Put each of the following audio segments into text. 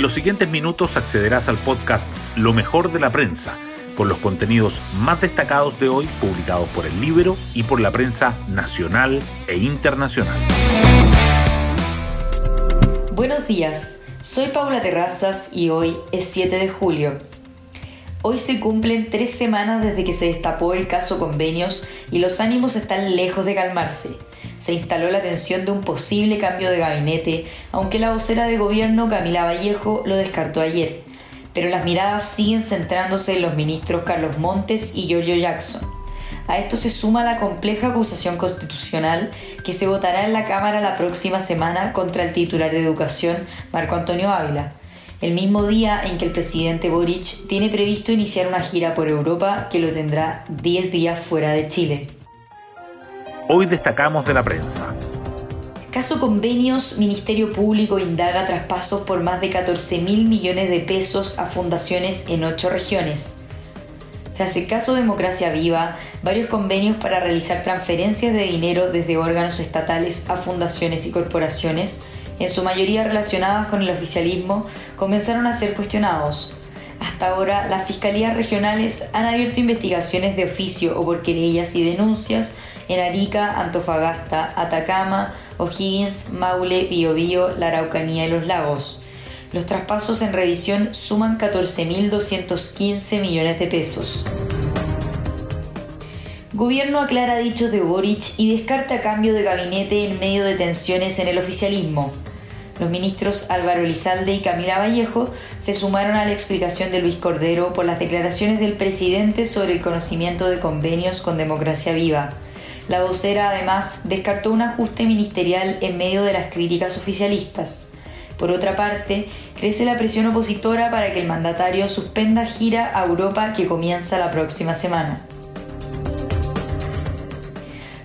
En los siguientes minutos accederás al podcast Lo mejor de la prensa, con los contenidos más destacados de hoy publicados por el libro y por la prensa nacional e internacional. Buenos días, soy Paula Terrazas y hoy es 7 de julio. Hoy se cumplen tres semanas desde que se destapó el caso convenios y los ánimos están lejos de calmarse. Se instaló la tensión de un posible cambio de gabinete, aunque la vocera de gobierno Camila Vallejo lo descartó ayer. Pero las miradas siguen centrándose en los ministros Carlos Montes y Giorgio Jackson. A esto se suma la compleja acusación constitucional que se votará en la Cámara la próxima semana contra el titular de Educación, Marco Antonio Ávila el mismo día en que el presidente Boric tiene previsto iniciar una gira por Europa que lo tendrá 10 días fuera de Chile. Hoy destacamos de la prensa. Caso Convenios, Ministerio Público indaga traspasos por más de 14 mil millones de pesos a fundaciones en ocho regiones. Tras el caso Democracia Viva, varios convenios para realizar transferencias de dinero desde órganos estatales a fundaciones y corporaciones en su mayoría relacionadas con el oficialismo, comenzaron a ser cuestionados. Hasta ahora, las fiscalías regionales han abierto investigaciones de oficio o por querellas y denuncias en Arica, Antofagasta, Atacama, O'Higgins, Maule, Biobío, la Araucanía y los Lagos. Los traspasos en revisión suman 14.215 millones de pesos. Gobierno aclara dichos de Boric y descarta cambio de gabinete en medio de tensiones en el oficialismo. Los ministros Álvaro Elizalde y Camila Vallejo se sumaron a la explicación de Luis Cordero por las declaraciones del presidente sobre el conocimiento de convenios con Democracia Viva. La vocera además descartó un ajuste ministerial en medio de las críticas oficialistas. Por otra parte, crece la presión opositora para que el mandatario suspenda gira a Europa que comienza la próxima semana.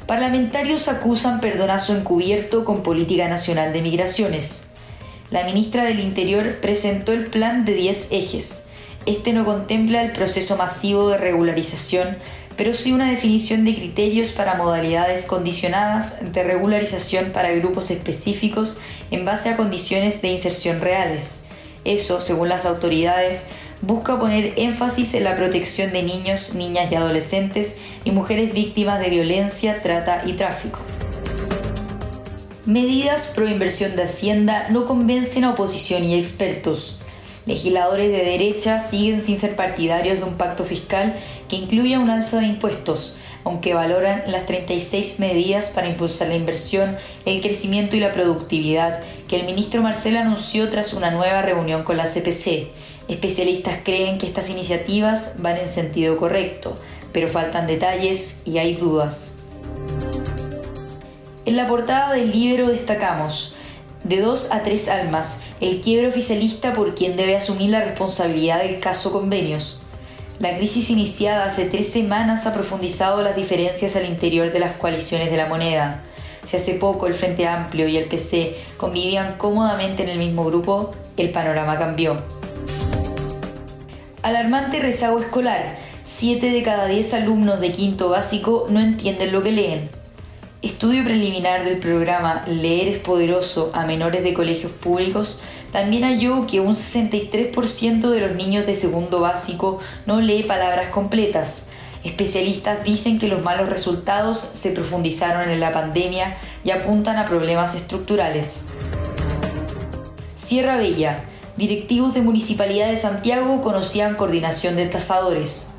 Parlamentarios acusan perdonazo encubierto con política nacional de migraciones. La ministra del Interior presentó el plan de 10 ejes. Este no contempla el proceso masivo de regularización, pero sí una definición de criterios para modalidades condicionadas de regularización para grupos específicos en base a condiciones de inserción reales. Eso, según las autoridades, busca poner énfasis en la protección de niños, niñas y adolescentes y mujeres víctimas de violencia, trata y tráfico. Medidas pro inversión de Hacienda no convencen a oposición y expertos. Legisladores de derecha siguen sin ser partidarios de un pacto fiscal que incluya un alza de impuestos, aunque valoran las 36 medidas para impulsar la inversión, el crecimiento y la productividad que el ministro Marcel anunció tras una nueva reunión con la CPC. Especialistas creen que estas iniciativas van en sentido correcto, pero faltan detalles y hay dudas. En la portada del libro destacamos de dos a tres almas, el quiebre oficialista por quien debe asumir la responsabilidad del caso convenios. La crisis iniciada hace tres semanas ha profundizado las diferencias al interior de las coaliciones de la moneda. Si hace poco el Frente Amplio y el PC convivían cómodamente en el mismo grupo, el panorama cambió. Alarmante rezago escolar. Siete de cada diez alumnos de quinto básico no entienden lo que leen. Estudio preliminar del programa Leer es Poderoso a menores de colegios públicos también halló que un 63% de los niños de segundo básico no lee palabras completas. Especialistas dicen que los malos resultados se profundizaron en la pandemia y apuntan a problemas estructurales. Sierra Bella. Directivos de Municipalidad de Santiago conocían coordinación de tasadores.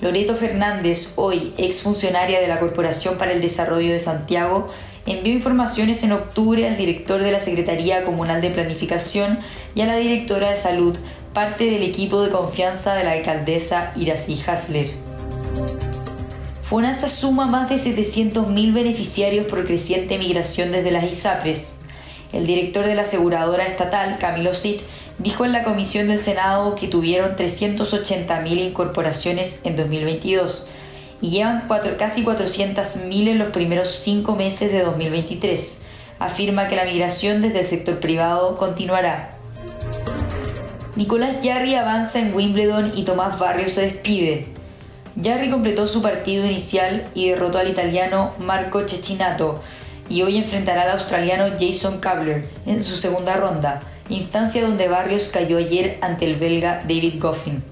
Loreto Fernández, hoy exfuncionaria de la Corporación para el Desarrollo de Santiago, envió informaciones en octubre al director de la Secretaría Comunal de Planificación y a la directora de Salud, parte del equipo de confianza de la alcaldesa Iracy Hasler. FONASA suma más de 700.000 beneficiarios por creciente migración desde las ISAPRES. El director de la aseguradora estatal, Camilo Cid, dijo en la comisión del Senado que tuvieron 380.000 incorporaciones en 2022 y llevan casi 400.000 en los primeros cinco meses de 2023. Afirma que la migración desde el sector privado continuará. Nicolás Yarri avanza en Wimbledon y Tomás Barrio se despide. Yarri completó su partido inicial y derrotó al italiano Marco Cecchinato y hoy enfrentará al australiano Jason Kabler en su segunda ronda. Instancia donde Barrios cayó ayer ante el belga David Goffin.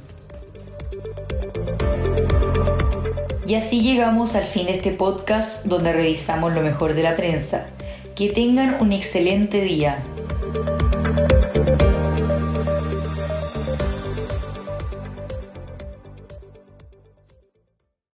Y así llegamos al fin de este podcast donde revisamos lo mejor de la prensa. Que tengan un excelente día.